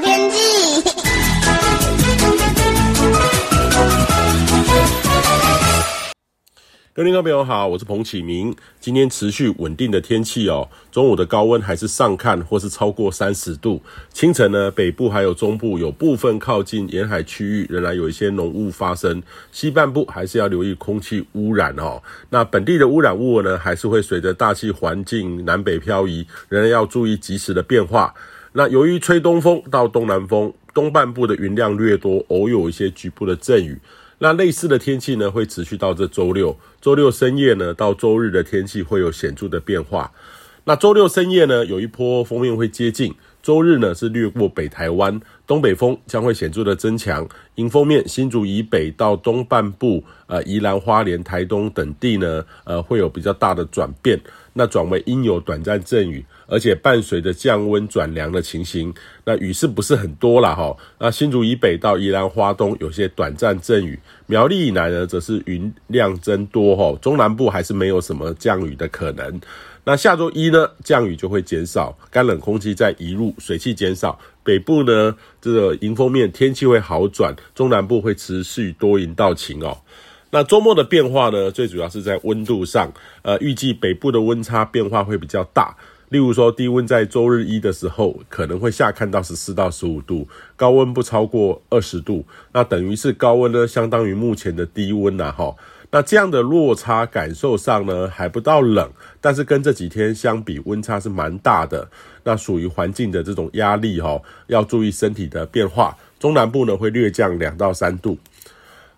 天气。各位听众朋友好，我是彭启明。今天持续稳定的天气哦，中午的高温还是上看或是超过三十度。清晨呢，北部还有中部有部分靠近沿海区域仍然有一些浓雾发生，西半部还是要留意空气污染哦。那本地的污染物呢，还是会随着大气环境南北漂移，仍然要注意及时的变化。那由于吹东风到东南风，东半部的云量略多，偶有一些局部的阵雨。那类似的天气呢，会持续到这周六。周六深夜呢，到周日的天气会有显著的变化。那周六深夜呢，有一波锋面会接近。周日呢，是掠过北台湾，东北风将会显著的增强。迎风面，新竹以北到东半部，呃，宜兰花莲、台东等地呢，呃，会有比较大的转变。那转为阴有短暂阵雨，而且伴随着降温转凉的情形。那雨势不是很多啦齁。那新竹以北到宜兰花东有些短暂阵雨，苗栗以南呢则是云量增多齁。中南部还是没有什么降雨的可能。那下周一呢，降雨就会减少，干冷空气再移入，水汽减少。北部呢，这个迎风面天气会好转，中南部会持续多云到晴哦。那周末的变化呢，最主要是在温度上，呃，预计北部的温差变化会比较大。例如说，低温在周日一的时候可能会下看到十四到十五度，高温不超过二十度，那等于是高温呢，相当于目前的低温呐，哈。那这样的落差感受上呢，还不到冷，但是跟这几天相比，温差是蛮大的。那属于环境的这种压力哈，要注意身体的变化。中南部呢会略降两到三度。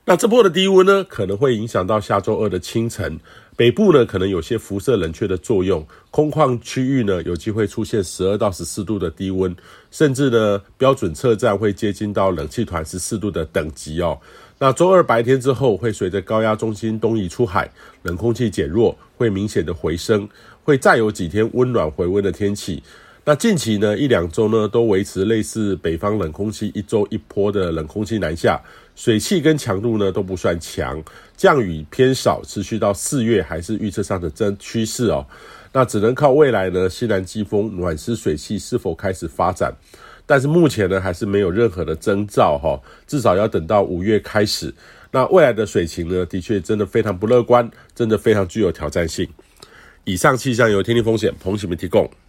那这波的低温呢，可能会影响到下周二的清晨。北部呢可能有些辐射冷却的作用，空旷区域呢有机会出现十二到十四度的低温，甚至呢标准测站会接近到冷气团十四度的等级哦。那周二白天之后，会随着高压中心东移出海，冷空气减弱，会明显的回升，会再有几天温暖回温的天气。那近期呢一两周呢都维持类似北方冷空气一周一波的冷空气南下，水汽跟强度呢都不算强，降雨偏少，持续到四月还是预测上的真趋势哦。那只能靠未来呢西南季风暖湿水汽是否开始发展。但是目前呢，还是没有任何的征兆哈，至少要等到五月开始。那未来的水情呢，的确真的非常不乐观，真的非常具有挑战性。以上气象由天气风险彭启明提供。